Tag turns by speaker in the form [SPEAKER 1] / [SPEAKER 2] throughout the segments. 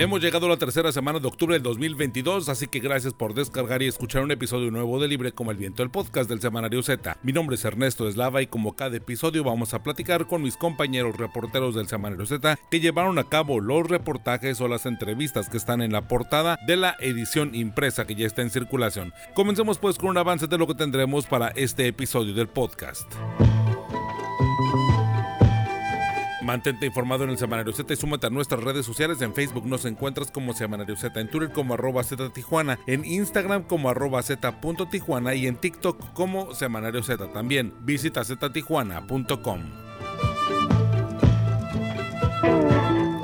[SPEAKER 1] Hemos llegado a la tercera semana de octubre del 2022, así que gracias por descargar y escuchar un episodio nuevo de Libre como el Viento, el podcast del Semanario Z. Mi nombre es Ernesto Eslava y como cada episodio vamos a platicar con mis compañeros reporteros del Semanario Z que llevaron a cabo los reportajes o las entrevistas que están en la portada de la edición impresa que ya está en circulación. Comencemos pues con un avance de lo que tendremos para este episodio del podcast. Mantente informado en el Semanario Z y súmate a nuestras redes sociales. En Facebook nos encuentras como Semanario Z, en Twitter como arroba Z Tijuana, en Instagram como arroba Z Tijuana y en TikTok como Semanario Z también. Visita ztijuana.com.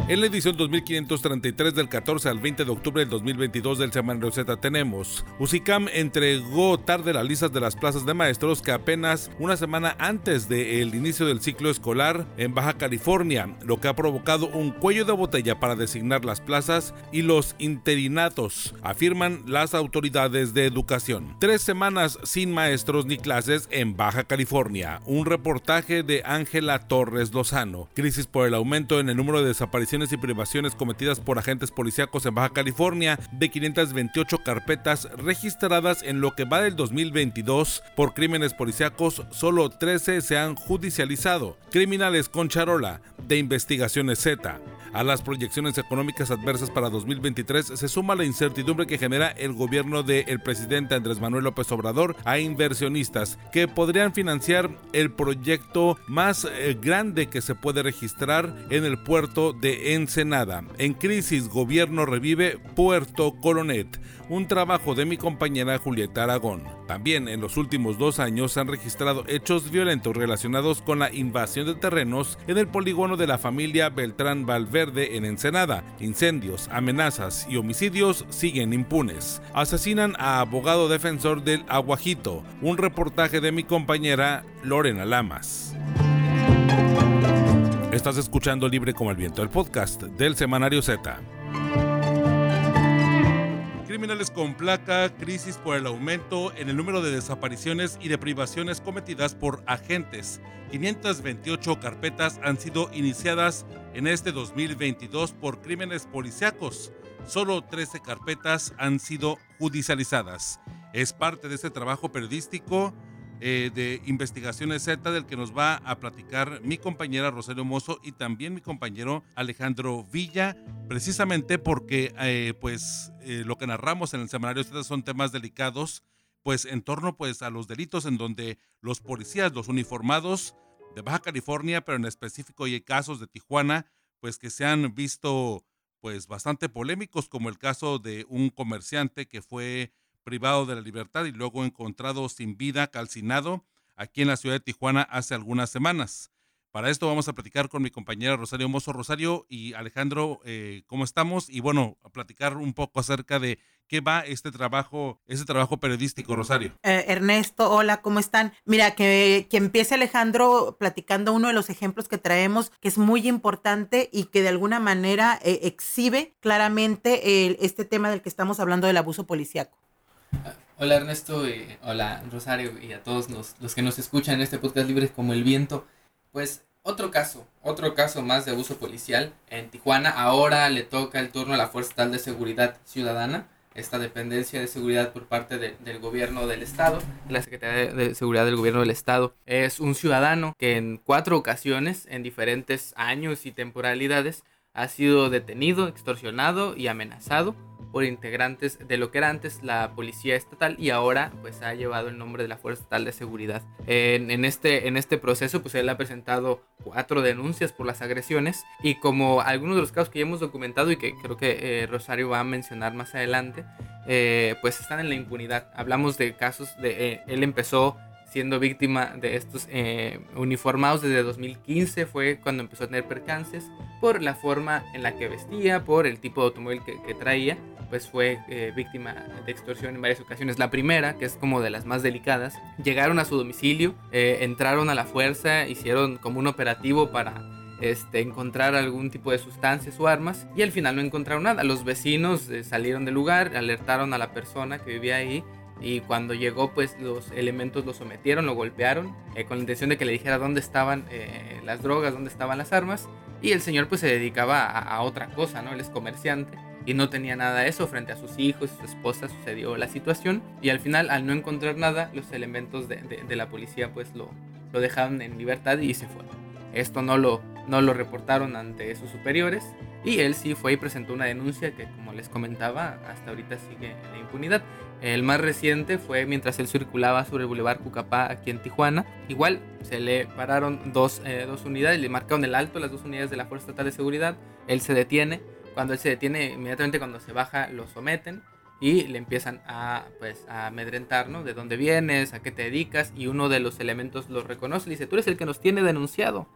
[SPEAKER 1] En la edición 2533 del 14 al 20 de octubre del 2022 del Semanario Z tenemos UCICAM entregó tarde las listas de las plazas de maestros que apenas una semana antes del inicio del ciclo escolar en Baja California, lo que ha provocado un cuello de botella para designar las plazas y los interinatos, afirman las autoridades de educación. Tres semanas sin maestros ni clases en Baja California. Un reportaje de Ángela Torres Lozano. Crisis por el aumento en el número de desapariciones y privaciones cometidas por agentes policíacos en Baja California, de 528 carpetas registradas en lo que va del 2022 por crímenes policíacos, solo 13 se han judicializado. Criminales con charola de investigaciones Z. A las proyecciones económicas adversas para 2023 se suma la incertidumbre que genera el gobierno del presidente Andrés Manuel López Obrador a inversionistas que podrían financiar el proyecto más eh, grande que se puede registrar en el puerto de Ensenada. En crisis, gobierno revive Puerto Colonet, un trabajo de mi compañera Julieta Aragón. También en los últimos dos años se han registrado hechos violentos relacionados con la invasión de terrenos en el polígono de la familia Beltrán Valverde en Ensenada. Incendios, amenazas y homicidios siguen impunes. Asesinan a abogado defensor del Aguajito. Un reportaje de mi compañera Lorena Lamas. Estás escuchando Libre como el Viento, el podcast del Semanario Z. Criminales con placa, crisis por el aumento en el número de desapariciones y de privaciones cometidas por agentes. 528 carpetas han sido iniciadas en este 2022 por crímenes policíacos. Solo 13 carpetas han sido judicializadas. Es parte de este trabajo periodístico eh, de Investigaciones Z del que nos va a platicar mi compañera Rosario Mozo y también mi compañero Alejandro Villa, precisamente porque eh, pues eh, lo que narramos en el semanario Z son temas delicados pues en torno pues a los delitos en donde los policías, los uniformados de Baja California, pero en específico hay casos de Tijuana, pues que se han visto pues bastante polémicos como el caso de un comerciante que fue privado de la libertad y luego encontrado sin vida, calcinado, aquí en la ciudad de Tijuana hace algunas semanas. Para esto vamos a platicar con mi compañera Rosario Mozo Rosario y Alejandro, eh, ¿cómo estamos? Y bueno, a platicar un poco acerca de qué va este trabajo, este trabajo periodístico, Rosario.
[SPEAKER 2] Eh, Ernesto, hola, ¿cómo están? Mira, que, que empiece Alejandro platicando uno de los ejemplos que traemos, que es muy importante y que de alguna manera eh, exhibe claramente este tema del que estamos hablando del abuso policíaco.
[SPEAKER 3] Hola Ernesto, y hola Rosario y a todos los, que nos escuchan en este podcast Libre como el Viento. Pues otro caso, otro caso más de abuso policial en Tijuana. Ahora le toca el turno a la Fuerza Estatal de Seguridad Ciudadana, esta dependencia de seguridad por parte del gobierno del estado, la Secretaría de Seguridad del gobierno del estado. Es un ciudadano que en cuatro ocasiones, en diferentes años y temporalidades, ha sido detenido, extorsionado y amenazado por integrantes de lo que era antes la policía estatal y ahora pues ha llevado el nombre de la Fuerza Estatal de Seguridad. En, este, en este proceso pues él ha presentado cuatro denuncias por las agresiones y como algunos de los casos que ya hemos documentado y que creo que eh, Rosario va a mencionar más adelante, eh, pues están en la impunidad. Hablamos de casos de eh, él empezó siendo víctima de estos eh, uniformados desde 2015 fue cuando empezó a tener percances por la forma en la que vestía, por el tipo de automóvil que, traía, pues fue eh, víctima de extorsión en varias ocasiones. La primera, que es como de las más delicadas, llegaron a su domicilio, eh, entraron a la fuerza, hicieron como un operativo para este, encontrar algún tipo de sustancias o armas y al final no encontraron nada. Los vecinos salieron del lugar, alertaron a la persona que vivía ahí y cuando llegó pues los elementos lo sometieron, lo golpearon eh, con la intención de que le dijera dónde estaban eh, las drogas, dónde estaban las armas Y el señor pues se dedicaba a, otra cosa, ¿no? Él es comerciante y no tenía nada de eso frente a sus hijos y su esposa sucedió la situación y al final al no encontrar nada los elementos de, de, la policía pues lo, lo dejaron en libertad y se fueron. Esto no lo, no lo reportaron ante sus superiores y él sí fue y presentó una denuncia que como les comentaba hasta ahorita sigue en la impunidad. El más reciente fue mientras él circulaba sobre el Boulevard Cucapá aquí en Tijuana. Igual se le pararon dos, eh, dos unidades, le marcaron el alto las dos unidades de la Fuerza Estatal de Seguridad. Él se detiene. Cuando él se detiene, inmediatamente cuando se baja, lo someten y le empiezan a, pues, a amedrentar, ¿no? De dónde vienes, a qué te dedicas. Y uno de los elementos lo reconoce. Le dice, tú eres el que nos tiene denunciado.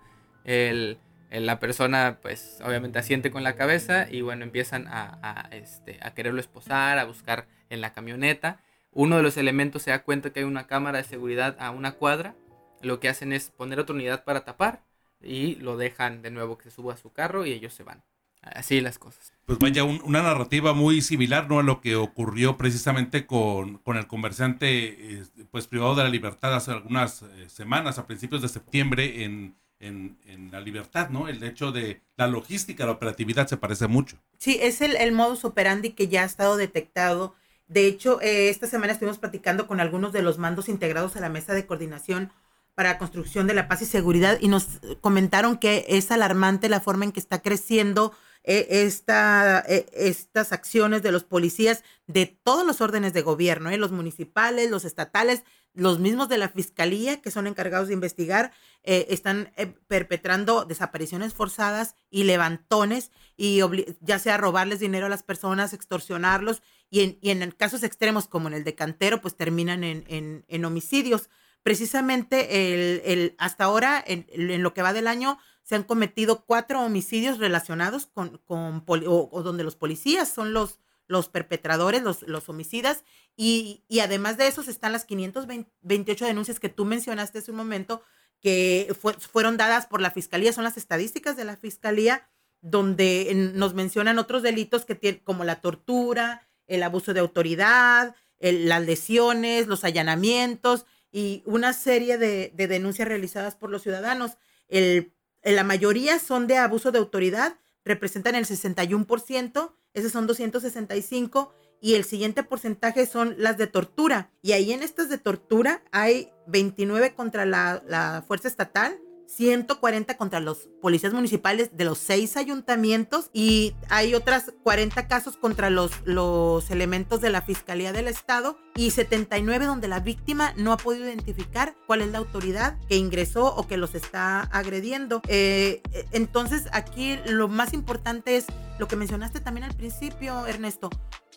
[SPEAKER 3] El, la persona pues obviamente asiente con la cabeza y bueno empiezan a, este, a quererlo esposar, a buscar en la camioneta. Uno de los elementos se da cuenta que hay una cámara de seguridad a una cuadra. Lo que hacen es poner otra unidad para tapar y lo dejan de nuevo que se suba a su carro y ellos se van. Así las cosas.
[SPEAKER 1] Pues vaya, una narrativa muy similar ¿no? a lo que ocurrió precisamente con, con el comerciante pues privado de la libertad hace algunas eh, semanas, a principios de septiembre, en, en, la libertad, ¿no? El hecho de la logística, la operatividad se parece mucho.
[SPEAKER 2] Sí, es el, el modus operandi que ya ha estado detectado. De hecho, eh, esta semana estuvimos platicando con algunos de los mandos integrados a la mesa de coordinación para construcción de la paz y seguridad y nos comentaron que es alarmante la forma en que está creciendo eh, esta, eh, estas acciones de los policías de todos los órdenes de gobierno, los municipales, los estatales, los mismos de la fiscalía que son encargados de investigar eh, están eh, perpetrando desapariciones forzadas y levantones y ya sea robarles dinero a las personas, extorsionarlos y en, casos extremos como en el de Cantero pues terminan en, homicidios. Precisamente hasta ahora en, lo que va del año se han cometido cuatro homicidios relacionados con, con o donde los policías son los los perpetradores, los, los homicidas, y, además de esos están las 528 denuncias que tú mencionaste hace un momento, que fueron dadas por la Fiscalía, son las estadísticas de la Fiscalía, donde nos mencionan otros delitos que tienen, como la tortura, el abuso de autoridad, las lesiones, los allanamientos y una serie de, denuncias realizadas por los ciudadanos. El, la mayoría son de abuso de autoridad, representan el 61%, esos son 265 y el siguiente porcentaje son las de tortura. Y ahí en estas de tortura hay 29 contra la, la fuerza estatal, 140 contra los policías municipales de los seis ayuntamientos y hay otras 40 casos contra los, los elementos de la Fiscalía del Estado y 79 donde la víctima no ha podido identificar cuál es la autoridad que ingresó o que los está agrediendo. Eh, entonces aquí lo más importante es lo que mencionaste también al principio, Ernesto.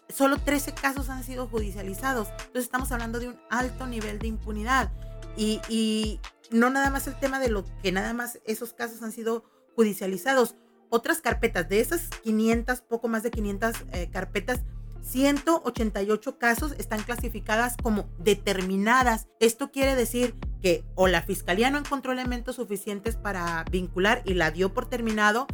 [SPEAKER 2] Solo 13 casos han sido judicializados. Entonces estamos hablando de un alto nivel de impunidad. Y, y, no nada más el tema de lo que nada más esos casos han sido judicializados. Otras carpetas, de esas 500, poco más de 500 eh, carpetas, 188 casos están clasificadas como determinadas. Esto quiere decir que o la fiscalía no encontró elementos suficientes para vincular y la dio por terminado,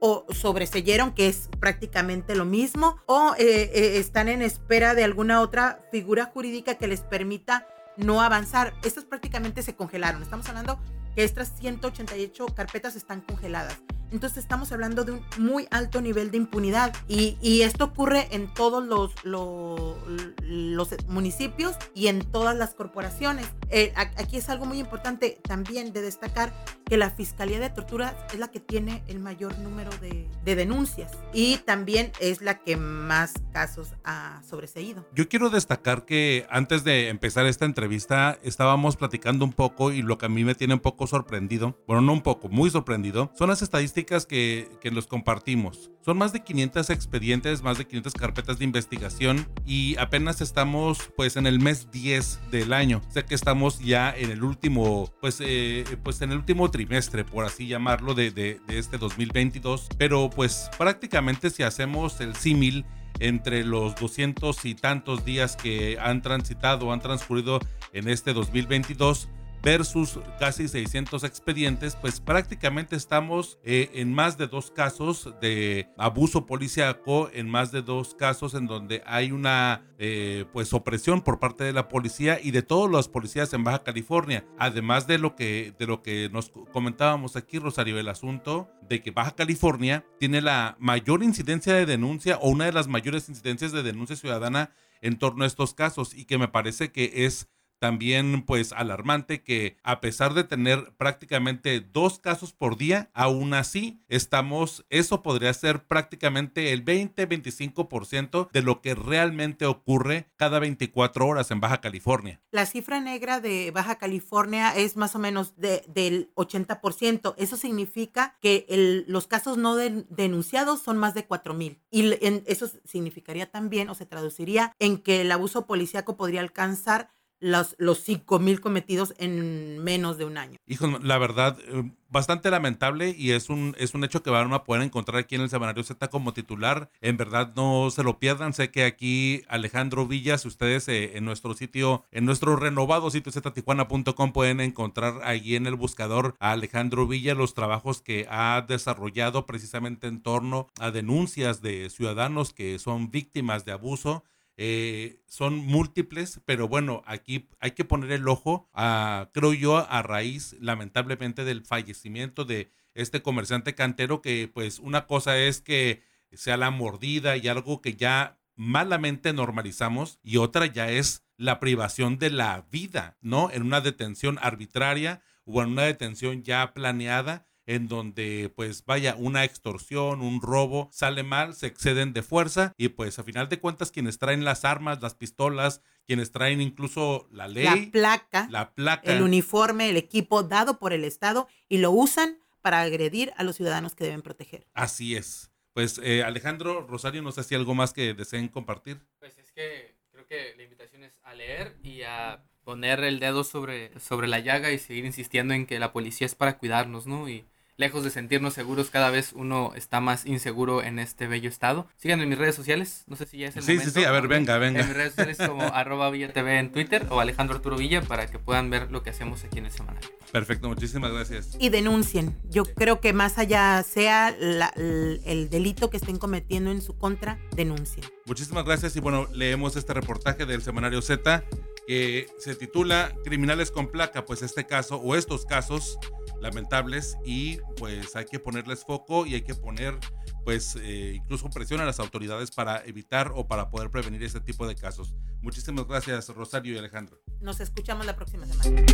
[SPEAKER 2] o sobreseyeron, que es prácticamente lo mismo, o eh, eh, están en espera de alguna otra figura jurídica que les permita no avanzar. Estas prácticamente se congelaron. Estamos hablando que estas 188 carpetas están congeladas. Entonces estamos hablando de un muy alto nivel de impunidad y, y esto ocurre en todos los, los, los, municipios y en todas las corporaciones. Eh, aquí es algo muy importante también de destacar que la Fiscalía de Torturas es la que tiene el mayor número de, de denuncias y también es la que más casos ha sobreseído.
[SPEAKER 1] Yo quiero destacar que antes de empezar esta entrevista estábamos platicando un poco y lo que a mí me tiene un poco sorprendido, bueno, no un poco, muy sorprendido, son las estadísticas que, que nos compartimos. Son más de 500 expedientes, más de 500 carpetas de investigación y apenas estamos pues en el mes 10 del año. Sé que estamos ya en el último, pues, eh, pues en el último trimestre, por así llamarlo, de, de, de este 2022. Pero pues prácticamente si hacemos el símil entre los 200 y tantos días que han transitado, han transcurrido en este 2022, versus casi 600 expedientes, pues prácticamente estamos eh, en más de dos casos de abuso policíaco, en más de dos casos en donde hay una eh, pues opresión por parte de la policía y de todos los policías en Baja California. Además de lo que, de lo que nos comentábamos aquí, Rosario, el asunto de que Baja California tiene la mayor incidencia de denuncia o una de las mayores incidencias de denuncia ciudadana en torno a estos casos y que me parece que es también pues alarmante que a pesar de tener prácticamente dos casos por día, aún así estamos, eso podría ser prácticamente el 20-25% de lo que realmente ocurre cada 24 horas en Baja California.
[SPEAKER 2] La cifra negra de Baja California es más o menos de, del 80%. Eso significa que los casos no denunciados son más de 4 mil. Y eso significaría también o se traduciría en que el abuso policíaco podría alcanzar los, los mil cometidos en menos de un año.
[SPEAKER 1] Hijo, la verdad, eh, bastante lamentable y es un, es un hecho que van a poder encontrar aquí en el Semanario Z como titular. En verdad, no se lo pierdan. Sé que aquí Alejandro Villas, ustedes eh, en nuestro sitio, en nuestro renovado sitio ztijuana.com pueden encontrar ahí en el buscador a Alejandro Villa los trabajos que ha desarrollado precisamente en torno a denuncias de ciudadanos que son víctimas de abuso eh, son múltiples, pero bueno, aquí hay que poner el ojo, a, creo yo, a raíz lamentablemente del fallecimiento de este comerciante cantero, que pues una cosa es que sea la mordida y algo que ya malamente normalizamos y otra ya es la privación de la vida, ¿no? En una detención arbitraria o en una detención ya planeada en donde pues vaya una extorsión, un robo, sale mal, se exceden de fuerza y pues a final de cuentas quienes traen las armas, las pistolas, quienes traen incluso la ley,
[SPEAKER 2] la placa,
[SPEAKER 1] la placa,
[SPEAKER 2] el uniforme, el equipo dado por el Estado y lo usan para agredir a los ciudadanos que deben proteger.
[SPEAKER 1] Así es. Pues eh, Alejandro, Rosario, no sé si algo más que deseen compartir.
[SPEAKER 3] Pues es que creo que la invitación es a leer y a poner el dedo sobre, sobre la llaga y seguir insistiendo en que la policía es para cuidarnos, ¿no? Y lejos de sentirnos seguros, cada vez uno está más inseguro en este bello estado. Síganme en mis redes sociales, no sé si ya es el
[SPEAKER 1] sí,
[SPEAKER 3] momento.
[SPEAKER 1] Sí, sí, a ver, venga, venga.
[SPEAKER 3] En mis redes sociales como arroba Villa TV en Twitter o Alejandro Arturo Villa para que puedan ver lo que hacemos aquí en el semanario.
[SPEAKER 1] Perfecto, muchísimas gracias.
[SPEAKER 2] Y denuncien. Yo creo que más allá sea el, delito que estén cometiendo en su contra, denuncien.
[SPEAKER 1] Muchísimas gracias y bueno, leemos este reportaje del semanario Z que se titula Criminales con placa, pues este caso o estos casos lamentables y pues hay que ponerles foco y hay que poner pues eh, incluso presión a las autoridades para evitar o para poder prevenir este tipo de casos. Muchísimas gracias Rosario y Alejandro.
[SPEAKER 2] Nos escuchamos la próxima semana.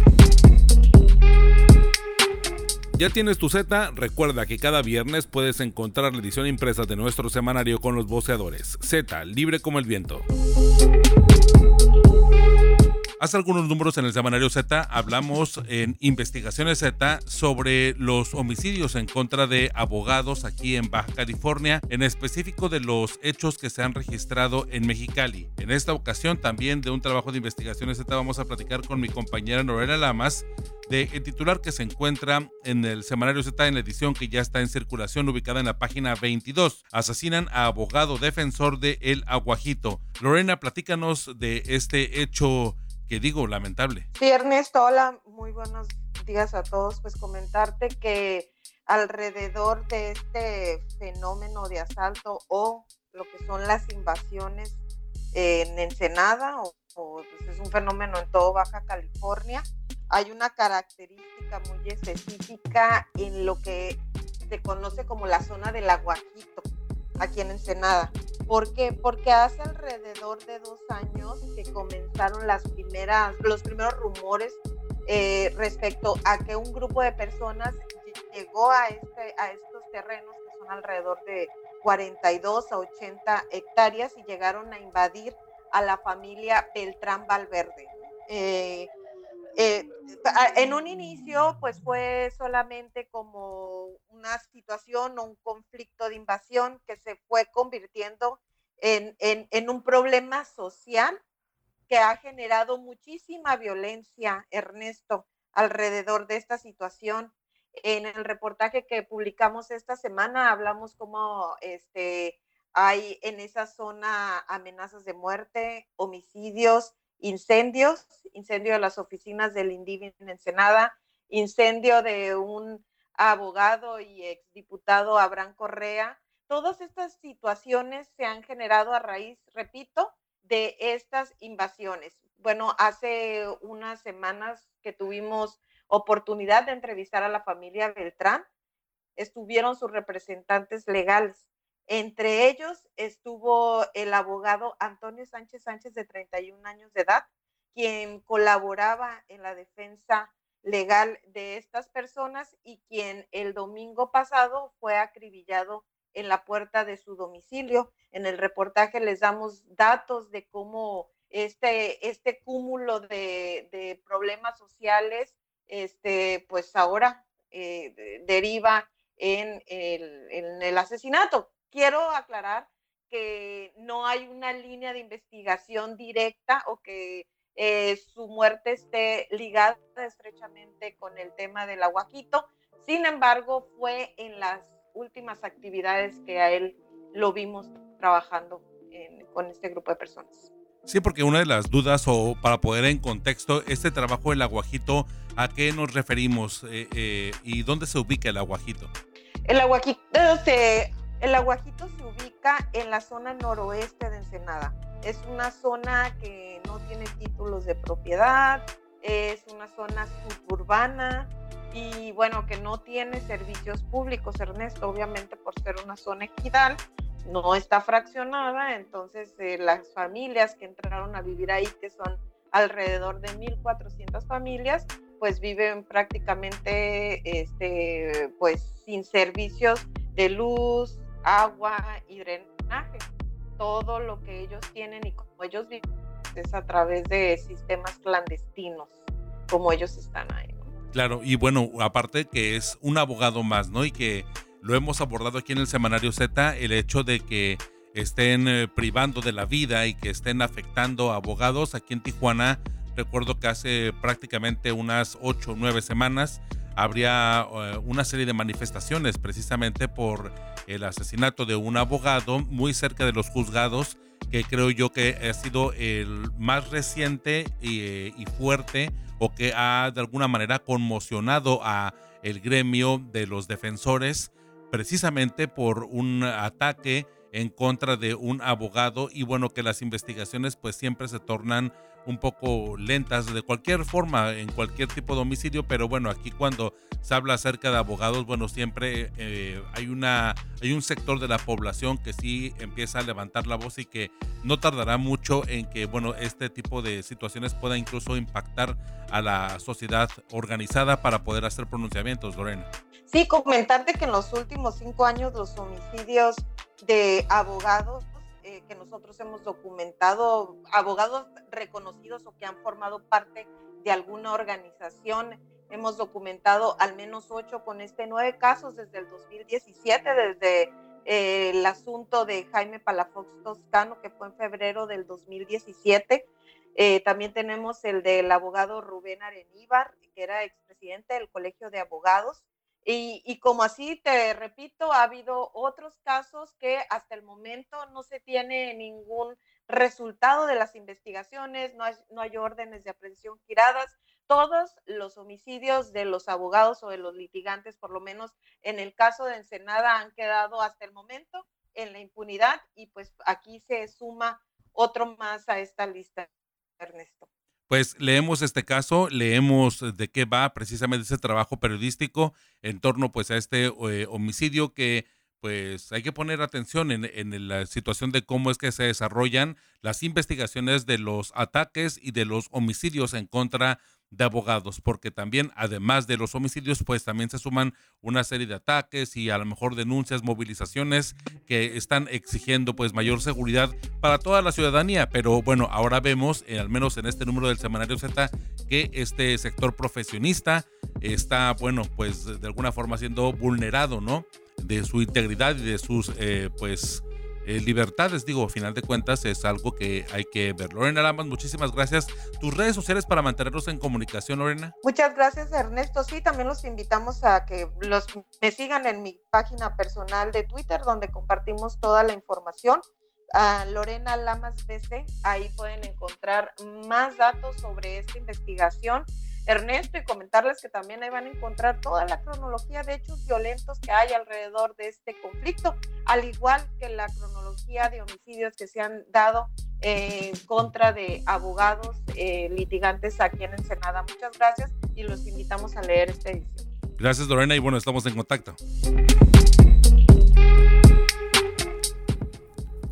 [SPEAKER 1] ¿Ya tienes tu Z? Recuerda que cada viernes puedes encontrar la edición impresa de nuestro semanario con los voceadores. Z, libre como el viento. Hace algunos números en el semanario Z hablamos en Investigaciones Z sobre los homicidios en contra de abogados aquí en Baja California, en específico de los hechos que se han registrado en Mexicali. En esta ocasión también de un trabajo de Investigaciones Z vamos a platicar con mi compañera Norela Lamas de el titular que se encuentra en el semanario Z en la edición que ya está en circulación ubicada en la página 22. Asesinan a abogado defensor de El Aguajito. Lorena, platícanos de este hecho que digo, lamentable.
[SPEAKER 4] Sí, Ernesto, hola, muy buenos días a todos. Pues comentarte que alrededor de este fenómeno de asalto o lo que son las invasiones en Ensenada, o, pues, es un fenómeno en todo Baja California, hay una característica muy específica en lo que se conoce como la zona del aguajito, aquí en Ensenada. ¿Por qué? Porque hace alrededor de dos años que comenzaron las primeras, los primeros rumores eh, respecto a que un grupo de personas llegó a, este, a estos terrenos que son alrededor de 42 a 80 hectáreas y llegaron a invadir a la familia Beltrán Valverde. Eh, eh, en un inicio, pues fue solamente como una situación o un conflicto de invasión que se fue convirtiendo en, en, un problema social que ha generado muchísima violencia, Ernesto, alrededor de esta situación. En el reportaje que publicamos esta semana hablamos cómo este, hay en esa zona amenazas de muerte, homicidios, incendios, incendio de las oficinas del INDIVI en Ensenada, incendio de un abogado y exdiputado Abraham Correa. Todas estas situaciones se han generado a raíz, repito, de estas invasiones. Bueno, hace unas semanas que tuvimos oportunidad de entrevistar a la familia Beltrán, estuvieron sus representantes legales. Entre ellos estuvo el abogado Antonio Sánchez Sánchez de 31 años de edad, quien colaboraba en la defensa legal de estas personas y quien el domingo pasado fue acribillado en la puerta de su domicilio. En el reportaje les damos datos de cómo este, este cúmulo de, problemas sociales, este, pues ahora eh, deriva en el, en el asesinato. Quiero aclarar que no hay una línea de investigación directa o que eh, su muerte esté ligada estrechamente con el tema del aguaquito. Sin embargo, fue en las últimas actividades que a él lo vimos trabajando con este grupo de personas.
[SPEAKER 1] Sí, porque una de las dudas, o para poder en contexto, este trabajo del aguajito, ¿a qué nos referimos eh, eh, y dónde se ubica el aguajito?
[SPEAKER 4] El aguajito, se, el aguajito se ubica en la zona noroeste de Ensenada. Es una zona que no tiene títulos de propiedad, es una zona suburbana y bueno, que no tiene servicios públicos, Ernesto, obviamente por ser una zona equidal, no está fraccionada, entonces eh, las familias que entraron a vivir ahí, que son alrededor de 1.400 familias, pues viven prácticamente este, pues, sin servicios de luz, agua y drenaje todo lo que ellos tienen y como ellos viven es a través de sistemas clandestinos, como ellos están ahí.
[SPEAKER 1] Claro, y bueno, aparte que es un abogado más, ¿no? Y que lo hemos abordado aquí en el Semanario Z, el hecho de que estén eh, privando de la vida y que estén afectando a abogados aquí en Tijuana. Recuerdo que hace prácticamente unas ocho o nueve semanas habría eh, una serie de manifestaciones precisamente por el asesinato de un abogado muy cerca de los juzgados, que creo yo que ha sido el más reciente y, fuerte o que ha de alguna manera conmocionado a el gremio de los defensores precisamente por un ataque en contra de un abogado y bueno que las investigaciones pues siempre se tornan un poco lentas de cualquier forma en cualquier tipo de homicidio pero bueno aquí cuando se habla acerca de abogados bueno siempre eh, hay una hay un sector de la población que sí empieza a levantar la voz y que no tardará mucho en que bueno este tipo de situaciones pueda incluso impactar a la sociedad organizada para poder hacer pronunciamientos Lorena.
[SPEAKER 4] Sí comentarte que en los últimos cinco años los homicidios de abogados eh, que nosotros hemos documentado, abogados reconocidos o que han formado parte de alguna organización. Hemos documentado al menos ocho con este nueve casos desde el 2017, desde eh, el asunto de Jaime Palafox Toscano, que fue en febrero del 2017. Eh, también tenemos el del abogado Rubén Areníbar, que era expresidente del Colegio de Abogados. Y, como así te repito, ha habido otros casos que hasta el momento no se tiene ningún resultado de las investigaciones, no hay, no hay órdenes de aprehensión giradas. Todos los homicidios de los abogados o de los litigantes, por lo menos en el caso de Ensenada, han quedado hasta el momento en la impunidad y pues aquí se suma otro más a esta lista, Ernesto
[SPEAKER 1] pues leemos este caso, leemos de qué va precisamente ese trabajo periodístico en torno pues a este eh, homicidio que pues hay que poner atención en, en, la situación de cómo es que se desarrollan las investigaciones de los ataques y de los homicidios en contra de abogados, porque también, además de los homicidios, pues también se suman una serie de ataques y a lo mejor denuncias, movilizaciones que están exigiendo pues mayor seguridad para toda la ciudadanía. Pero bueno, ahora vemos, eh, al menos en este número del Semanario Z, que este sector profesionista está, bueno, pues de alguna forma siendo vulnerado, ¿no? De su integridad y de sus, eh, pues, eh, libertades, digo, a final de cuentas es algo que hay que ver. Lorena Lamas, muchísimas gracias. Tus redes sociales para mantenernos en comunicación, Lorena.
[SPEAKER 4] Muchas gracias, Ernesto. Sí, también los invitamos a que los me sigan en mi página personal de Twitter, donde compartimos toda la información. a Lorena Lamas BC, ahí pueden encontrar más datos sobre esta investigación. Ernesto, y comentarles que también ahí van a encontrar toda la cronología de hechos violentos que hay alrededor de este conflicto, al igual que la cronología de homicidios que se han dado en contra de abogados eh, litigantes aquí en Ensenada. Muchas gracias y los invitamos a leer esta edición.
[SPEAKER 1] Gracias Lorena y bueno, estamos en contacto.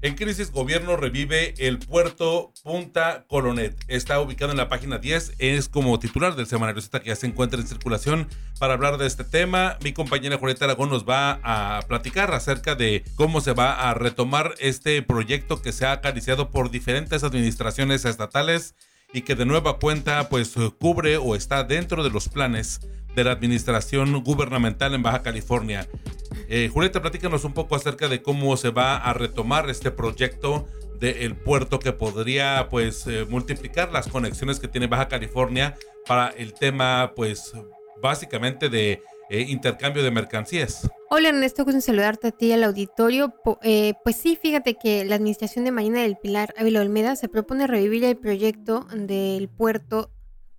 [SPEAKER 1] En crisis, gobierno revive el puerto Punta Colonet. Está ubicado en la página 10. Es como titular del semanario Z que ya se encuentra en circulación. Para hablar de este tema, mi compañera Julieta Aragón nos va a platicar acerca de cómo se va a retomar este proyecto que se ha acariciado por diferentes administraciones estatales y que de nueva cuenta pues cubre o está dentro de los planes de la administración gubernamental en Baja California. Eh, Julieta, platícanos un poco acerca de cómo se va a retomar este proyecto del puerto que podría pues eh, multiplicar las conexiones que tiene Baja California para el tema pues básicamente de eh, intercambio de mercancías.
[SPEAKER 5] Hola Ernesto, gusto saludarte a ti al auditorio. Eh, pues sí, fíjate que la Administración de Marina del Pilar Ávila Olmeda se propone revivir el proyecto del puerto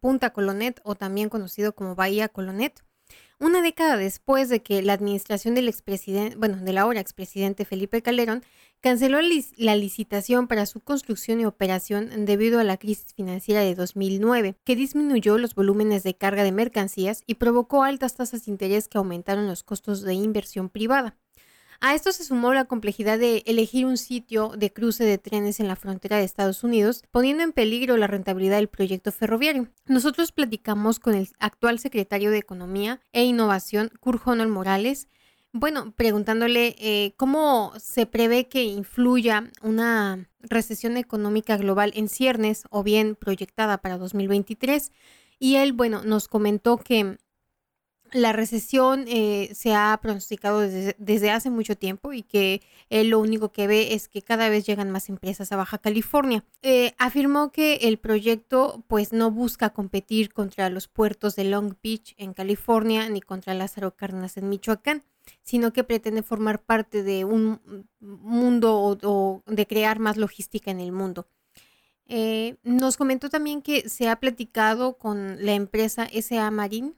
[SPEAKER 5] Punta Colonet o también conocido como Bahía Colonet. Una década después de que la administración del expresidente, bueno, del ahora expresidente Felipe Calderón canceló la licitación para su construcción y operación debido a la crisis financiera de 2009, que disminuyó los volúmenes de carga de mercancías y provocó altas tasas de interés que aumentaron los costos de inversión privada. A esto se sumó la complejidad de elegir un sitio de cruce de trenes en la frontera de Estados Unidos, poniendo en peligro la rentabilidad del proyecto ferroviario. Nosotros platicamos con el actual secretario de Economía e Innovación, Kurt Morales, bueno, preguntándole eh, cómo se prevé que influya una recesión económica global en ciernes o bien proyectada para 2023. Y él, bueno, nos comentó que la recesión eh, se ha pronosticado desde, hace mucho tiempo y que él lo único que ve es que cada vez llegan más empresas a Baja California. Eh, afirmó que el proyecto pues no busca competir contra los puertos de Long Beach en California ni contra Lázaro Cárdenas en Michoacán, sino que pretende formar parte de un mundo o, de crear más logística en el mundo. Eh, nos comentó también que se ha platicado con la empresa SA Marine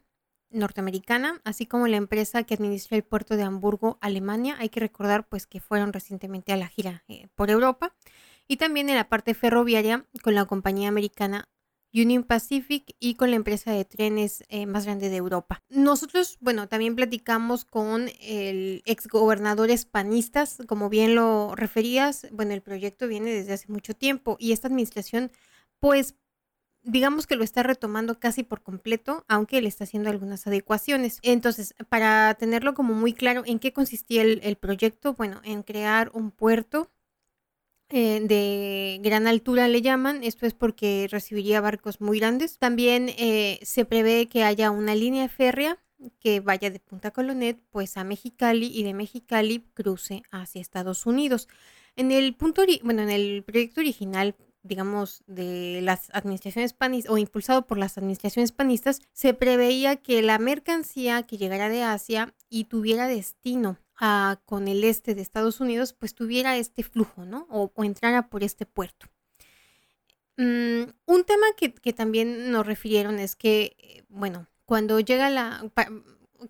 [SPEAKER 5] norteamericana, así como la empresa que administra el puerto de Hamburgo, Alemania. Hay que recordar pues que fueron recientemente a la gira eh, por Europa. Y también en la parte ferroviaria con la compañía americana Union Pacific y con la empresa de trenes eh, más grande de Europa. Nosotros, bueno, también platicamos con el exgobernador hispanistas, como bien lo referías, bueno, el proyecto viene desde hace mucho tiempo y esta administración pues digamos que lo está retomando casi por completo, aunque le está haciendo algunas adecuaciones. Entonces, para tenerlo como muy claro, ¿en qué consistía el, proyecto? Bueno, en crear un puerto eh, de gran altura le llaman, esto es porque recibiría barcos muy grandes. También eh, se prevé que haya una línea férrea que vaya de Punta Colonet pues a Mexicali y de Mexicali cruce hacia Estados Unidos. En el punto, bueno, en el proyecto original digamos, de las administraciones panistas o impulsado por las administraciones panistas, se preveía que la mercancía que llegara de Asia y tuviera destino a, con el este de Estados Unidos, pues tuviera este flujo, ¿no? O, entrara por este puerto. Mm, un tema que, también nos refirieron es que, eh, bueno, cuando llega la,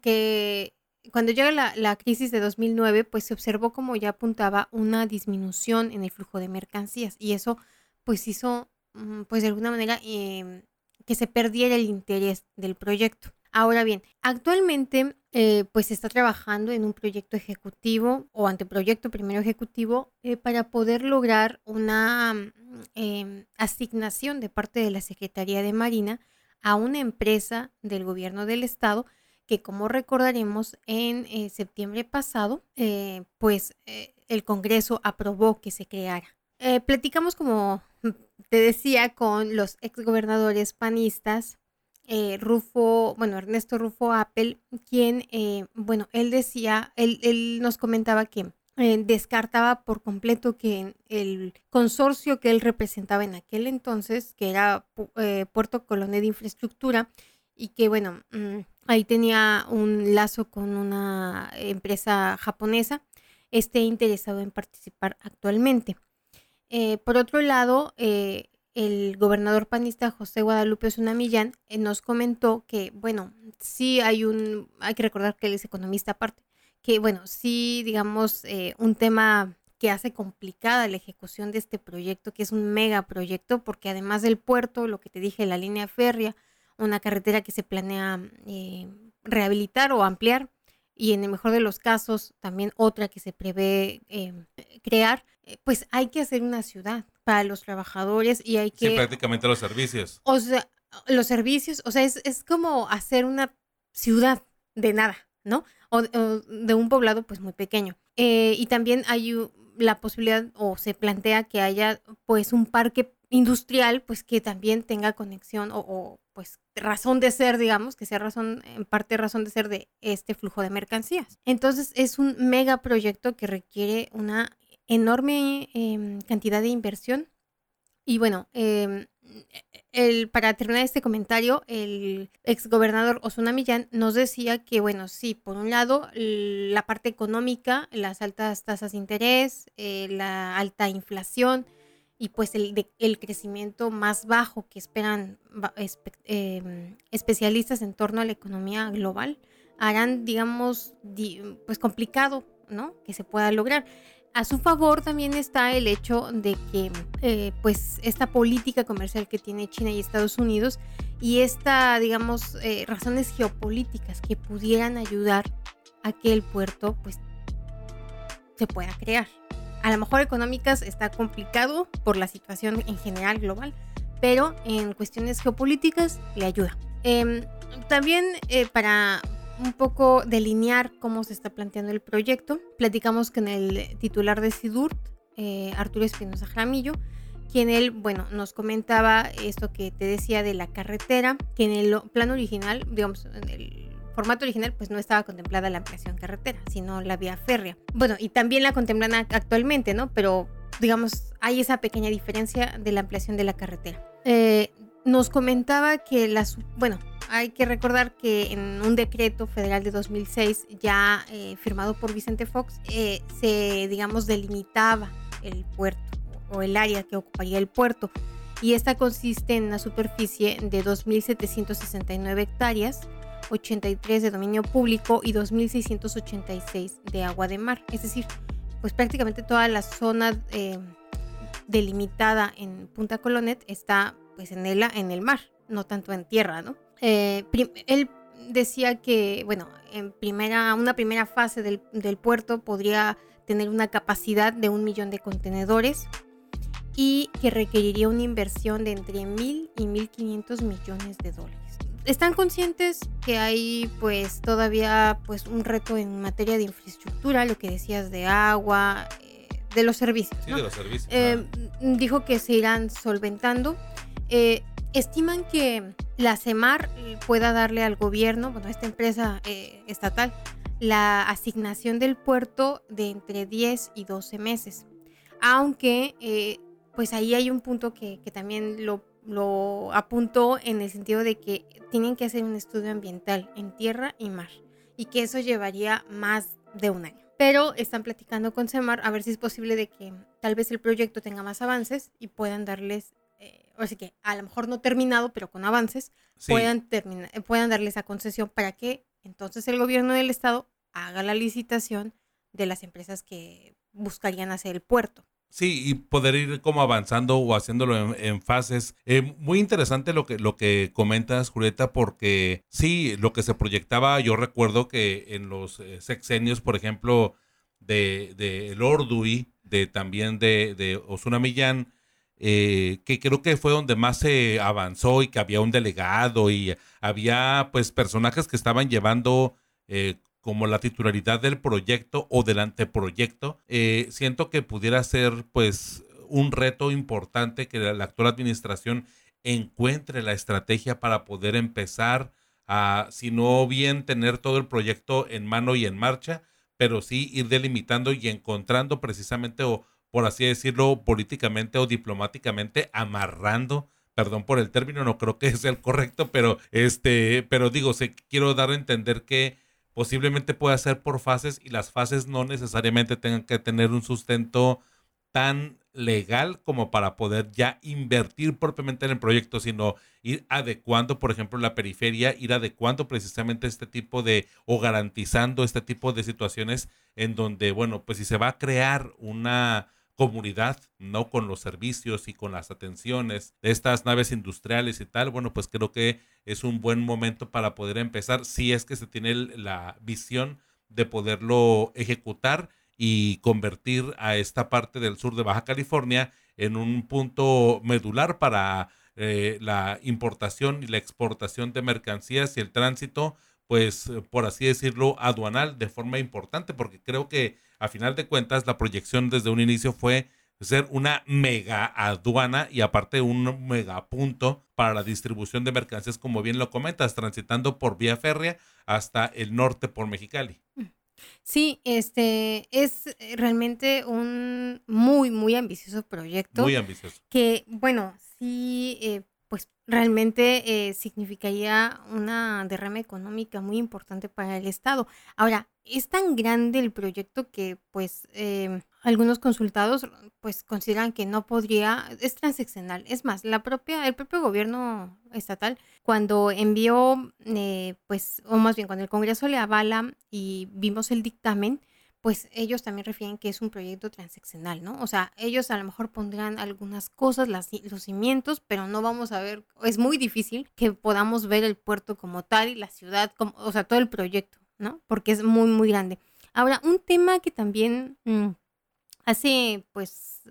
[SPEAKER 5] que cuando llega la, la, crisis de 2009, pues se observó como ya apuntaba una disminución en el flujo de mercancías y eso pues hizo, mm, pues de alguna manera, em, que se perdiera el interés del proyecto. Ahora bien, actualmente eh, pues está trabajando en un proyecto ejecutivo o anteproyecto primero ejecutivo eh, para poder lograr una mm, em, asignación de parte de la Secretaría de Marina a una empresa del gobierno del estado que como recordaremos en eh, septiembre pasado pues el Congreso aprobó que se creara. platicamos como te decía, con los exgobernadores panistas, eh, Rufo, bueno, Ernesto Rufo Apple, quien, eh, bueno, él decía, él, él, nos comentaba que eh, descartaba por completo que el consorcio que él representaba en aquel entonces, que era eh, Puerto Coloné de Infraestructura, y que bueno, mm, ahí tenía un lazo con una empresa japonesa, esté interesado en participar actualmente. Eh, por otro lado, el gobernador panista José Guadalupe Osuna Millán nos comentó que, bueno, sí hay un, hay que recordar que él es economista aparte, que bueno, sí, digamos, eh, un tema que hace complicada la ejecución de este proyecto, que es un mega proyecto, porque además del puerto, lo que te dije, la línea férrea, una carretera que se planea eh, rehabilitar o ampliar, y en el mejor de los casos también otra que se prevé eh, crear, pues hay que hacer una ciudad para los trabajadores y hay que...
[SPEAKER 1] Sí, prácticamente los servicios.
[SPEAKER 5] O sea, los servicios, o sea, es, es como hacer una ciudad de nada, ¿no? O, de un poblado pues muy pequeño. Eh, y también hay la posibilidad o se plantea que haya pues un parque industrial pues que también tenga conexión o, pues razón de ser digamos que sea razón en parte razón de ser de este flujo de mercancías entonces es un mega proyecto que requiere una enorme em, cantidad de inversión y bueno eh, el, para terminar este comentario, el exgobernador Osuna Millán nos decía que, bueno, sí, por un lado, la parte económica, las altas tasas de interés, eh, la alta inflación y pues el, el crecimiento más bajo que esperan em, especialistas en torno a la economía global, harán, digamos, pues complicado, ¿no? Que se pueda lograr. A su favor también está el hecho de que eh, pues esta política comercial que tiene China y Estados Unidos y esta, digamos, eh, razones geopolíticas que pudieran ayudar a que el puerto pues se pueda crear. A lo mejor económicas está complicado por la situación en general global, pero en cuestiones geopolíticas le ayuda. Em, también eh, para un poco delinear cómo se está planteando el proyecto. Platicamos con el titular de SIDURT, eh, Arturo Espinosa Jaramillo, quien él, bueno, nos comentaba esto que te decía de la carretera, que en el plan original, digamos, en el formato original, pues no estaba contemplada la ampliación carretera, sino la vía férrea. Bueno, y también la contemplan actualmente, ¿no? Pero, digamos, hay esa pequeña diferencia de la ampliación de la carretera. Eh, nos comentaba que las, bueno, hay que recordar que en un decreto federal de 2006, ya eh, firmado por Vicente Fox, eh, se, digamos, delimitaba el puerto o el área que ocuparía el puerto. Y esta consiste en una superficie de 2.769 hectáreas, 83 de dominio público y 2.686 de agua de mar. Es decir, pues prácticamente toda la zona eh, delimitada en Punta Colonet está pues en el, en el mar, no tanto en tierra, ¿no? Eh, él decía que, bueno, en primera, una primera fase del, puerto podría tener una capacidad de un millón de contenedores y que requeriría una inversión de entre mil y mil quinientos millones de dólares. Están conscientes que hay pues todavía pues un reto en materia de infraestructura, lo que decías de agua, eh, de los servicios.
[SPEAKER 1] Sí, de los servicios.
[SPEAKER 5] Eh, dijo que se irán solventando. Estiman que la CEMAR pueda darle al gobierno, bueno, a esta empresa eh, estatal, la asignación del puerto de entre 10 y 12 meses. Aunque, eh, pues ahí hay un punto que, también lo, lo, apuntó en el sentido de que tienen que hacer un estudio ambiental en tierra y mar y que eso llevaría más de un año. Pero están platicando con CEMAR a ver si es posible de que tal vez el proyecto tenga más avances y puedan darles así que a lo mejor no terminado, pero con avances, puedan, terminar, eh, puedan darle esa concesión para que entonces el gobierno del estado haga la licitación de las empresas que buscarían hacer el puerto.
[SPEAKER 1] Sí, y poder ir como avanzando o haciéndolo en, fases. Eh, muy interesante lo que, lo que comentas, Julieta, porque sí, lo que se proyectaba, yo recuerdo que en los eh, sexenios, por ejemplo, de, de el Ordui, de también de, de Osuna Millán, eh, que creo que fue donde más se avanzó y que había un delegado y había pues personajes que estaban llevando eh, como la titularidad del proyecto o del anteproyecto. Eh, siento que pudiera ser pues un reto importante que la, actual administración encuentre la estrategia para poder empezar a, si no bien tener todo el proyecto en mano y en marcha, pero sí ir delimitando y encontrando precisamente o por así decirlo, políticamente o diplomáticamente amarrando perdón por el término, no creo que sea el correcto, pero este, pero digo, se, quiero dar a entender que posiblemente pueda ser por fases y las fases no necesariamente tengan que tener un sustento tan legal como para poder ya invertir propiamente en el proyecto, sino ir adecuando, por ejemplo, la periferia, ir adecuando precisamente este tipo de o garantizando este tipo de situaciones en donde, bueno, pues si se va a crear una comunidad, ¿no? Con los servicios y con las atenciones de estas naves industriales y tal, bueno, pues creo que es un buen momento para poder empezar, si es que se tiene la visión de poderlo ejecutar y convertir a esta parte del sur de Baja California en un punto medular para eh, la importación y la exportación de mercancías y el tránsito, pues por así decirlo, aduanal de forma importante, porque creo que a final de cuentas la proyección desde un inicio fue ser una mega aduana y aparte un mega punto para la distribución de mercancías, como bien lo comentas, transitando por vía férrea hasta el norte por Mexicali.
[SPEAKER 5] Sí, este es realmente un muy, muy ambicioso proyecto.
[SPEAKER 1] Muy ambicioso.
[SPEAKER 5] Que, bueno, sí, eh, pues realmente eh, significaría una derrama económica muy importante para el Estado. Ahora, es tan grande el proyecto que pues em, algunos consultados pues consideran que no podría, es transaccional. Es más, la propia, el propio gobierno estatal, cuando envió, eh, pues, o más bien cuando el Congreso le avala y vimos el dictamen, pues ellos también refieren que es un proyecto transaccional, ¿no? O sea, ellos a lo mejor pondrán algunas cosas, las, los cimientos, pero no vamos a ver, es muy difícil que podamos ver el puerto como tal y la ciudad, como, o sea, todo el proyecto, ¿no? Porque es muy, muy grande. Ahora, un tema que también mm, hace, pues,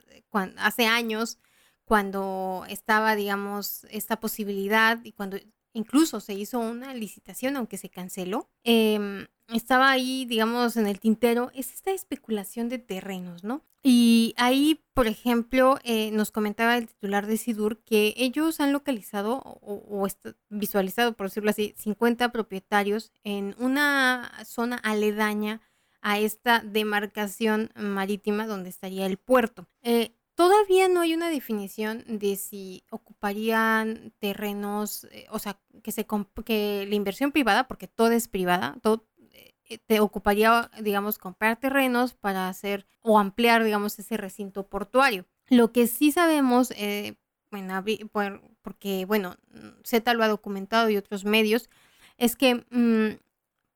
[SPEAKER 5] hace años, cuando estaba, digamos, esta posibilidad y cuando incluso se hizo una licitación, aunque se canceló, eh, estaba ahí, digamos, en el tintero, es esta especulación de terrenos, ¿no? Y ahí, por ejemplo, eh, nos comentaba el titular de Sidur que ellos han localizado o, visualizado, por decirlo así, 50 propietarios en una zona aledaña a esta demarcación marítima donde estaría el puerto. Eh, todavía no hay una definición de si ocuparían terrenos, eh, o sea, que, se que la inversión privada, porque todo es privada, todo, eh, te ocuparía, digamos, comprar terrenos para hacer o ampliar, digamos, ese recinto portuario. Lo que sí sabemos, eh, porque, bueno, Z lo ha documentado y otros medios, es que, mm,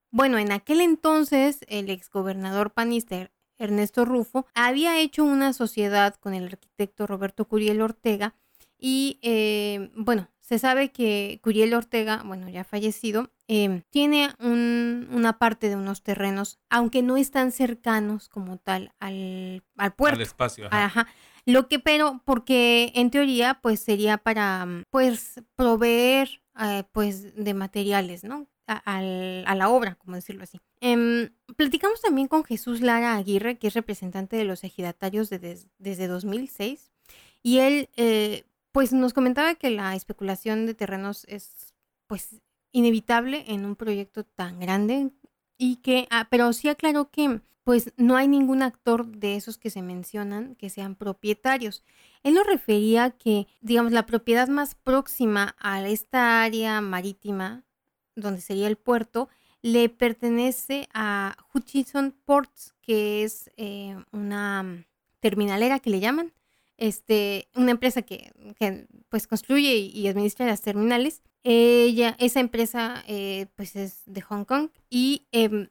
[SPEAKER 5] bueno, en aquel entonces el exgobernador panista Ernesto Rufo había hecho una sociedad con el arquitecto Roberto Curiel Ortega y, eh, bueno, se sabe que Curiel Ortega, bueno, ya fallecido, em, tiene una parte de unos terrenos, aunque no están cercanos como tal al, al puerto.
[SPEAKER 1] Al espacio.
[SPEAKER 5] Ajá. Lo que, pero, porque en teoría, pues sería para, pues, proveer, eh, pues, de materiales, ¿no? A, la obra, como decirlo así. Em, platicamos también con Jesús Lara Aguirre, que es representante de los ejidatarios desde 2006, y él, eh, pues nos comentaba que la especulación de terrenos es pues inevitable en un proyecto tan grande y que, ah, pero sí aclaró que pues no hay ningún actor de esos que se mencionan que sean propietarios. Él nos refería que, digamos, la propiedad más próxima a esta área marítima, donde sería el puerto, le pertenece a Hutchison Ports, que es eh, una terminalera que le llaman, este, una empresa que, pues construye y, administra las terminales. Ella, esa empresa eh, pues es de Hong Kong y em,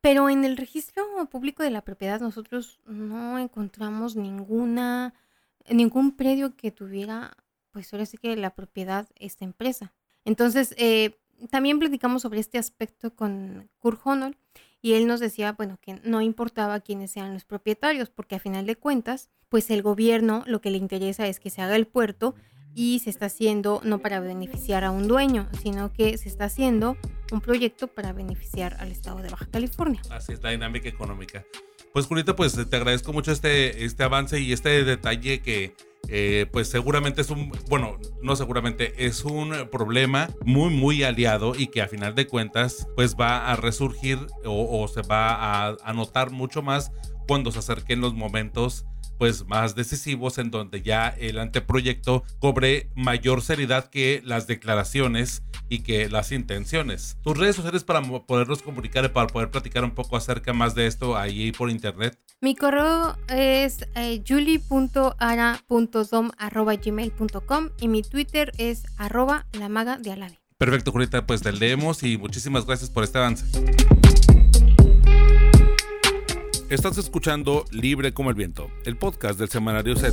[SPEAKER 5] pero en el registro público de la propiedad nosotros no encontramos ninguna ningún predio que tuviera pues ahora sí que la propiedad esta empresa. Entonces eh, también platicamos sobre este aspecto con Kurt Honor y él nos decía, bueno, que no importaba quiénes sean los propietarios, porque a final de cuentas, pues el gobierno lo que le interesa es que se haga el puerto y se está haciendo no para beneficiar a un dueño, sino que se está haciendo un proyecto para beneficiar al estado de Baja California.
[SPEAKER 1] Así es la dinámica económica. Pues Julita, pues te agradezco mucho este, este avance y este detalle que, eh, pues seguramente es un, bueno, no seguramente, es un problema muy, muy aliado y que a final de cuentas, pues va a resurgir o, se va a, a notar mucho más cuando se acerquen los momentos pues más decisivos en donde ya el anteproyecto cobre mayor seriedad que las declaraciones y que las intenciones. Tus redes sociales para poderlos comunicar y para poder platicar un poco acerca más de esto ahí por internet.
[SPEAKER 5] Mi correo es eh, y mi Twitter es arroba la maga de Alade.
[SPEAKER 1] Perfecto, Julieta, pues te leemos y muchísimas gracias por este avance. Estás escuchando Libre como el Viento, el podcast del Semanario Z.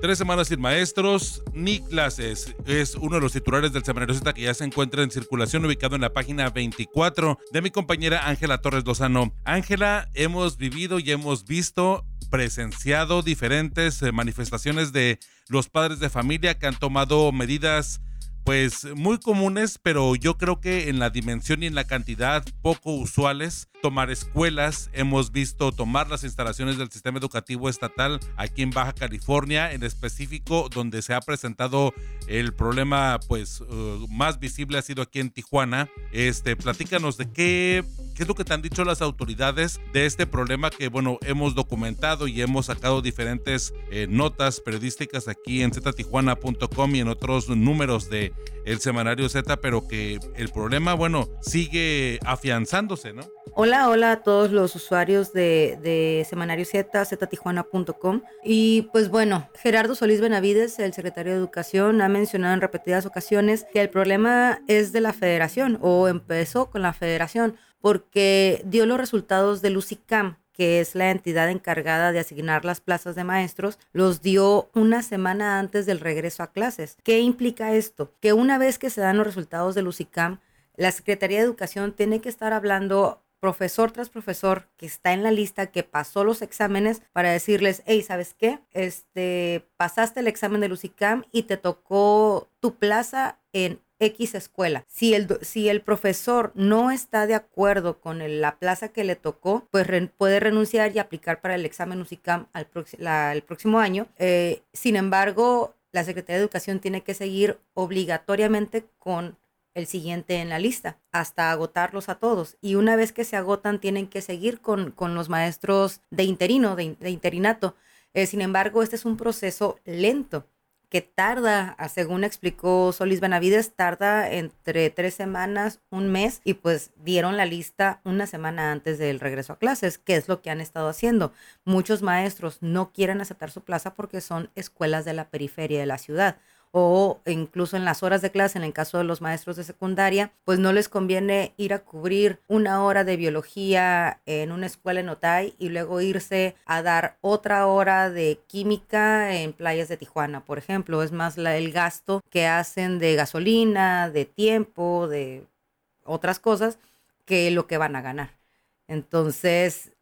[SPEAKER 1] Tres semanas sin maestros ni clases. Es uno de los titulares del Semanario Z que ya se encuentra en circulación, ubicado en la página 24 de mi compañera Ángela Torres Lozano. Ángela, hemos vivido y hemos visto, presenciado diferentes eh, manifestaciones de los padres de familia que han tomado medidas pues muy comunes, pero yo creo que en la dimensión y en la cantidad poco usuales, tomar escuelas, hemos visto tomar las instalaciones del sistema educativo estatal aquí en Baja California, en específico donde se ha presentado el problema pues uh, más visible ha sido aquí en Tijuana. Este, platícanos de qué, qué es lo que te han dicho las autoridades de este problema que bueno, hemos documentado y hemos sacado diferentes eh, notas periodísticas aquí en ztijuana.com y en otros números de el semanario Z, pero que el problema, bueno, sigue afianzándose, ¿no?
[SPEAKER 6] Hola, hola a todos los usuarios de, de Semanario Z, ztijuana.com. Y pues bueno, Gerardo Solís Benavides, el secretario de Educación, ha mencionado en repetidas ocasiones que el problema es de la federación o empezó con la federación porque dio los resultados del UCICAM, que es la entidad encargada de asignar las plazas de maestros, los dio una semana antes del regreso a clases. ¿Qué implica esto? Que una vez que se dan los resultados del UCICAM, la Secretaría de Educación tiene que estar hablando profesor tras profesor que está en la lista, que pasó los exámenes, para decirles, hey, ¿sabes qué? Este, pasaste el examen del UCICAM y te tocó tu plaza en X escuela. Si el, si el profesor no está de acuerdo con la plaza que le tocó, pues puede renunciar y aplicar para el examen UCICAM al el próximo año. Eh, sin embargo, la Secretaría de Educación tiene que seguir obligatoriamente con el siguiente en la lista hasta agotarlos a todos. Y una vez que se agotan, tienen que seguir con, con los maestros de interino, de, interinato. Eh, sin embargo, este es un proceso lento que tarda, según explicó Solís Benavides, tarda entre tres semanas, un mes, y pues dieron la lista una semana antes del regreso a clases, que es lo que han estado haciendo. Muchos maestros no quieren aceptar su plaza porque son escuelas de la periferia de la ciudad o incluso en las horas de clase, en el caso de los maestros de secundaria, pues no les conviene ir a cubrir una hora de biología en una escuela en Otay y luego irse a dar otra hora de química en playas de Tijuana, por ejemplo. Es más el gasto que hacen de gasolina, de tiempo, de otras cosas que lo que van a ganar. Entonces,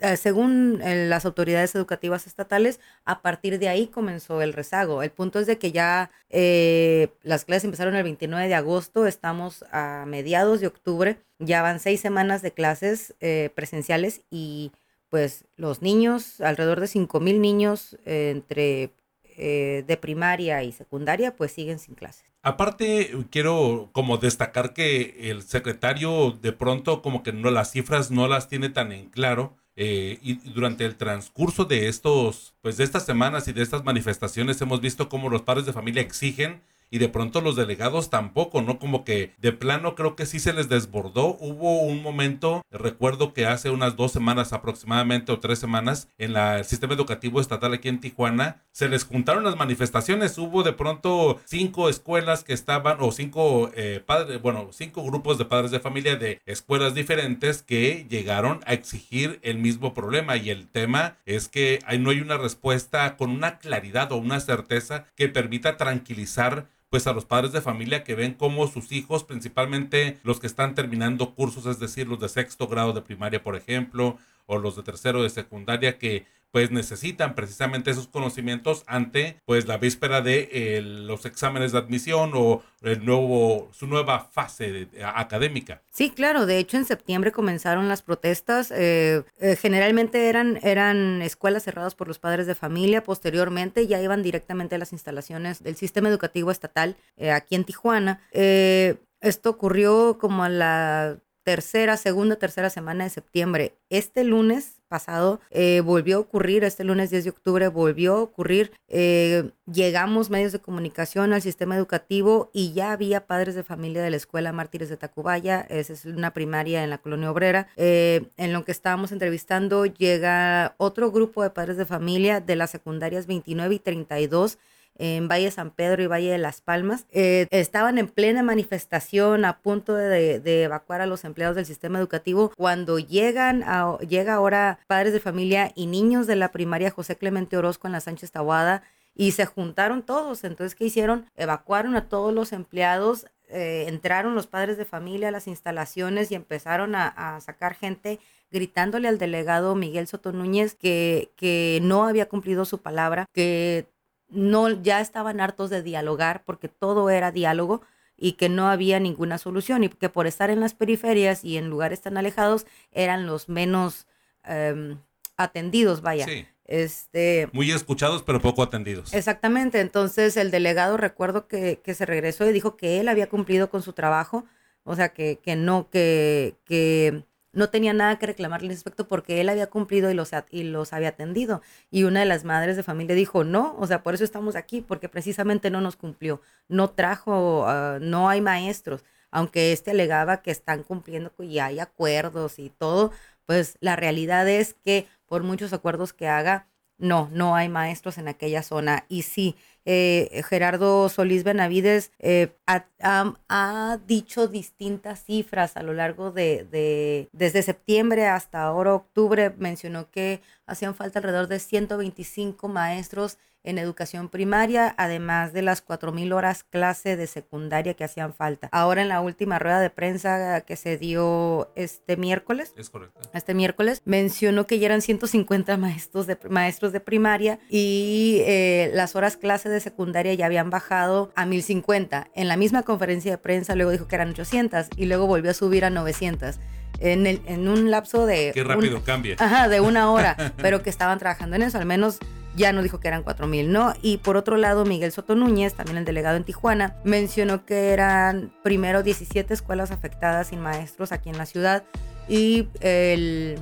[SPEAKER 6] eh, según eh, las autoridades educativas estatales, a partir de ahí comenzó el rezago. El punto es de que ya eh, las clases empezaron el 29 de agosto, estamos a mediados de octubre, ya van seis semanas de clases presenciales y pues los niños, alrededor de 5 mil niños entre de primaria y secundaria, pues siguen sin clases.
[SPEAKER 1] Aparte, quiero como destacar que el secretario de pronto como que no las cifras no las tiene tan en claro. Eh, y durante el transcurso de estos, pues de estas semanas y de estas manifestaciones hemos visto cómo los padres de familia exigen y de pronto los delegados tampoco, ¿no? Como que de plano creo que sí se les desbordó. Hubo un momento, recuerdo que hace unas dos semanas aproximadamente o tres semanas, en el sistema educativo estatal aquí en Tijuana, se les juntaron las manifestaciones. Hubo de pronto cinco escuelas que estaban, o cinco eh, padres, bueno, cinco grupos de padres de familia de escuelas diferentes que llegaron a exigir el mismo problema. Y el tema es que no hay una respuesta con una claridad o una certeza que permita tranquilizar pues a los padres de familia que ven cómo sus hijos, principalmente los que están terminando cursos, es decir, los de sexto grado de primaria, por ejemplo, o los de tercero de secundaria, que pues necesitan precisamente esos conocimientos ante pues la víspera de eh, los exámenes de admisión o el nuevo su nueva fase académica.
[SPEAKER 6] Sí, claro. De hecho, en septiembre comenzaron las protestas. Eh, eh, generalmente eran eran escuelas cerradas por los padres de familia. Posteriormente ya iban directamente a las instalaciones del sistema educativo estatal aquí en Tijuana. esto ocurrió como a la tercera, segunda, tercera semana de septiembre. Este lunes pasado eh, volvió a ocurrir, este lunes 10 de octubre volvió a ocurrir, eh, llegamos medios de comunicación al sistema educativo y ya había padres de familia de la escuela Mártires de Tacubaya, esa es una primaria en la colonia obrera, eh, en lo que estábamos entrevistando llega otro grupo de padres de familia de las secundarias 29 y 32 en Valle San Pedro y Valle de Las Palmas, eh, estaban en plena manifestación a punto de, evacuar a los empleados del sistema educativo cuando llegan a, llega ahora padres de familia y niños de la primaria José Clemente Orozco en la Sánchez Tahuada y se juntaron todos. Entonces, ¿qué hicieron? Evacuaron a todos los empleados, eh, entraron los padres de familia a las instalaciones y empezaron a, sacar gente gritándole al delegado Miguel Soto Núñez que, que no había cumplido su palabra, que no ya estaban hartos de dialogar porque todo era diálogo y que no había ninguna solución y que por estar en las periferias y en lugares tan alejados eran los menos em, atendidos, vaya. Este,
[SPEAKER 1] Muy escuchados, pero poco atendidos.
[SPEAKER 6] Exactamente. Entonces el delegado recuerdo que, que, se regresó y dijo que él había cumplido con su trabajo, o sea, que, que no, que, que no tenía nada que reclamarle al respecto porque él había cumplido y los, y los había atendido. Y una de las madres de familia dijo, no, o sea, por eso estamos aquí, porque precisamente no nos cumplió, no trajo, ah, no hay maestros, aunque este alegaba que están cumpliendo y hay acuerdos y todo, pues la realidad es que por muchos acuerdos que haga, no, no hay maestros en aquella zona. Y sí, eh, Gerardo Solís Benavides eh, ha, dicho distintas cifras a lo largo de, de, desde septiembre hasta ahora octubre, mencionó que hacían falta alrededor de 125 maestros en educación primaria, además de las 4.000 horas clase de secundaria que hacían falta. Ahora en la última rueda de prensa que se dio este miércoles,
[SPEAKER 1] es correcto.
[SPEAKER 6] Este miércoles mencionó que ya eran 150 maestros de, maestros de primaria y eh, las horas clase de secundaria ya habían bajado a 1.050. En la misma conferencia de prensa luego dijo que eran 800 y luego volvió a subir a 900 en, el, en un lapso de...
[SPEAKER 1] Qué rápido cambia.
[SPEAKER 6] Ajá, de una hora, pero que estaban trabajando en eso, al menos ya no dijo que eran 4.000, ¿no? Y por otro lado, Miguel Soto Núñez, también el delegado en Tijuana, mencionó que eran primero 17 escuelas afectadas sin maestros aquí en la ciudad y el,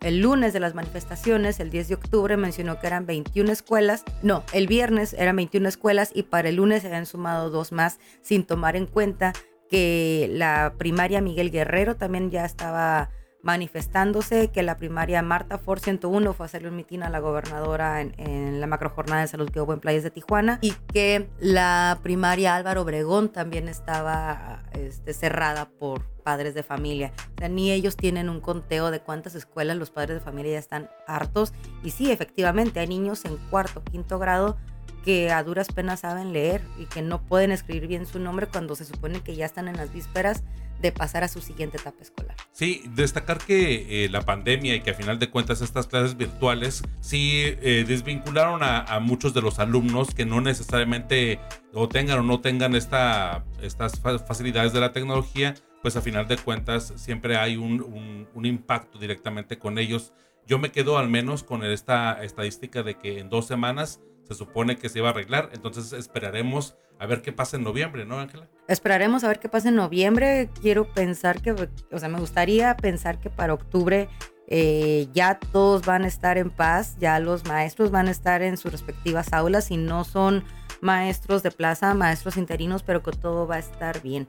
[SPEAKER 6] el lunes de las manifestaciones, el 10 de octubre, mencionó que eran 21 escuelas. No, el viernes eran 21 escuelas y para el lunes se habían sumado dos más sin tomar en cuenta que la primaria Miguel Guerrero también ya estaba manifestándose, que la primaria Marta For 101 fue a hacerle un mitin a la gobernadora en, la macro jornada de salud que hubo en Playas de Tijuana y que la primaria Álvaro Obregón también estaba este, cerrada por padres de familia. O sea, ni ellos tienen un conteo de cuántas escuelas los padres de familia ya están hartos. Y sí, efectivamente, hay niños en cuarto, quinto grado que a duras penas saben leer y que no pueden escribir bien su nombre cuando se supone que ya están en las vísperas de pasar a su siguiente etapa escolar.
[SPEAKER 1] Sí, destacar que eh, la pandemia y que a final de cuentas estas clases virtuales sí eh, desvincularon a, muchos de los alumnos que no necesariamente o tengan o no tengan esta, estas facilidades de la tecnología, pues a final de cuentas siempre hay un, un impacto directamente con ellos. Yo me quedo al menos con esta estadística de que en dos semanas se supone que se iba a arreglar, entonces esperaremos a ver qué pasa en noviembre, ¿no, Ángela?
[SPEAKER 6] Esperaremos a ver qué pasa en noviembre. Quiero pensar que, o sea, me gustaría pensar que para octubre eh, ya todos van a estar en paz, ya los maestros van a estar en sus respectivas aulas y no son maestros de plaza, maestros interinos, pero que todo va a estar bien.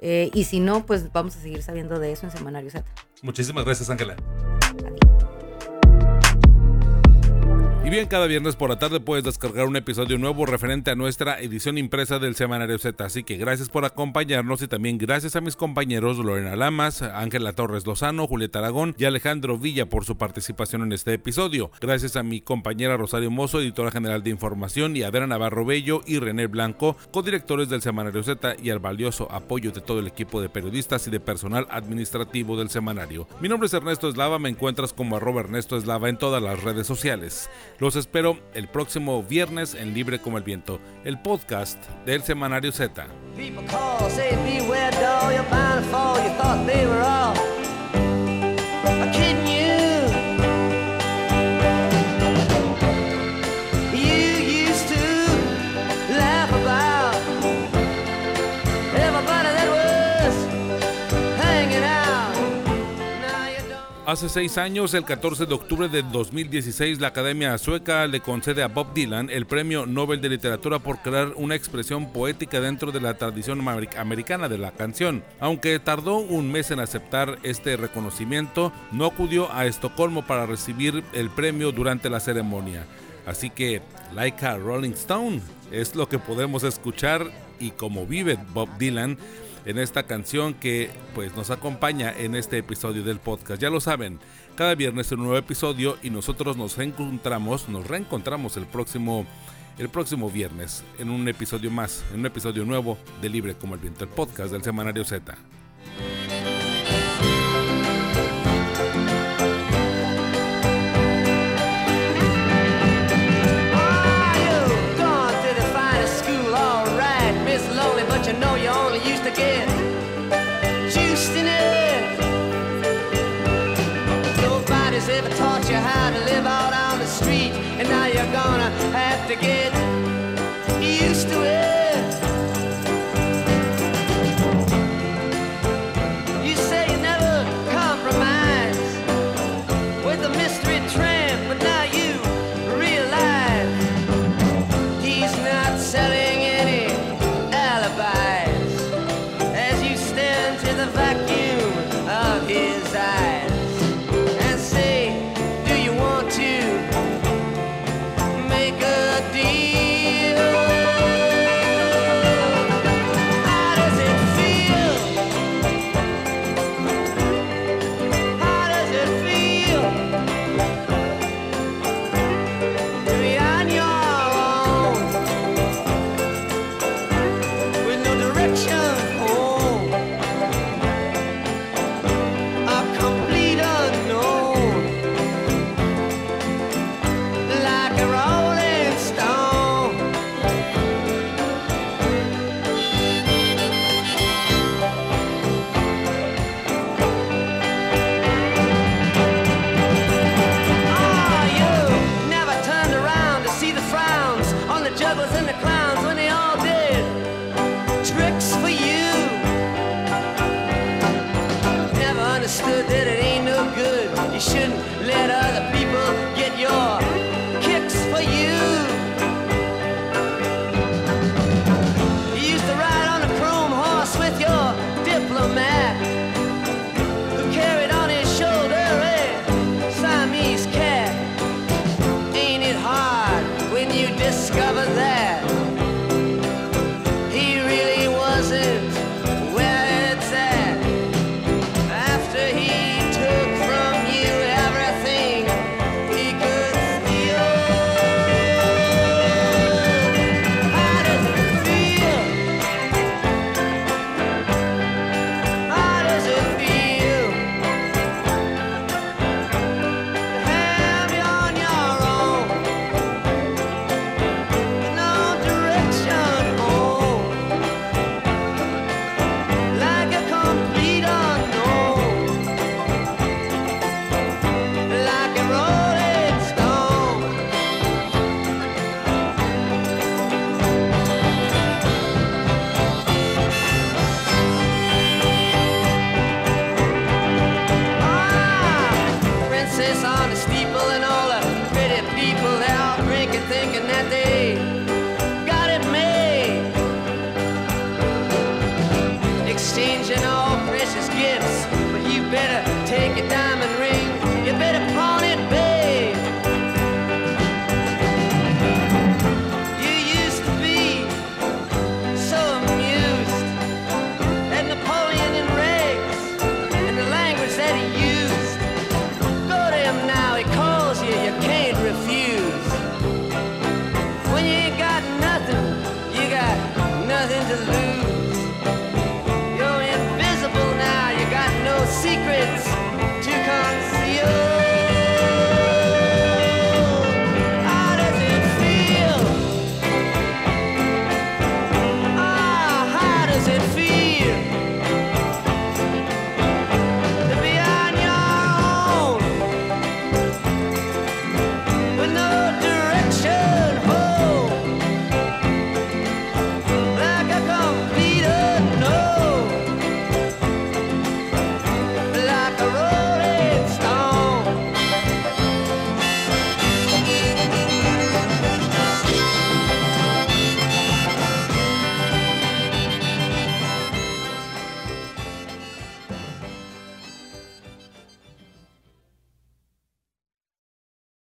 [SPEAKER 6] Eh, y si no, pues vamos a seguir sabiendo de eso en Semanario Z.
[SPEAKER 1] Muchísimas gracias, Ángela.
[SPEAKER 7] Y bien, cada viernes por la tarde puedes descargar un episodio nuevo referente a nuestra edición impresa del Semanario Z. Así que gracias por acompañarnos y también gracias a mis compañeros Lorena Lamas, Ángela Torres Lozano, Julieta Aragón y Alejandro Villa por su participación en este episodio. Gracias a mi compañera Rosario Mozo, editora general de información, y a Vera Navarro Bello y René Blanco, codirectores del Semanario Z y al valioso apoyo de todo el equipo de periodistas y de personal administrativo del semanario. Mi nombre es Ernesto Eslava, me encuentras como arroba Ernesto Eslava en todas las redes sociales. Los espero el próximo viernes en Libre como el Viento, el podcast del Semanario Z. Hace seis años, el 14 de octubre de 2016, la Academia Sueca le concede a Bob Dylan el Premio Nobel de Literatura por crear una expresión poética dentro de la tradición americana de la canción. Aunque tardó un mes en aceptar este reconocimiento, no acudió a Estocolmo para recibir el premio durante la ceremonia. Así que, like a Rolling Stone, es lo que podemos escuchar y como vive Bob Dylan en esta canción que pues nos acompaña en este episodio del podcast. Ya lo saben, cada viernes un nuevo episodio y nosotros nos reencontramos, nos reencontramos el próximo el próximo viernes en un episodio más, en un episodio nuevo de Libre como el viento, el podcast del semanario Z. get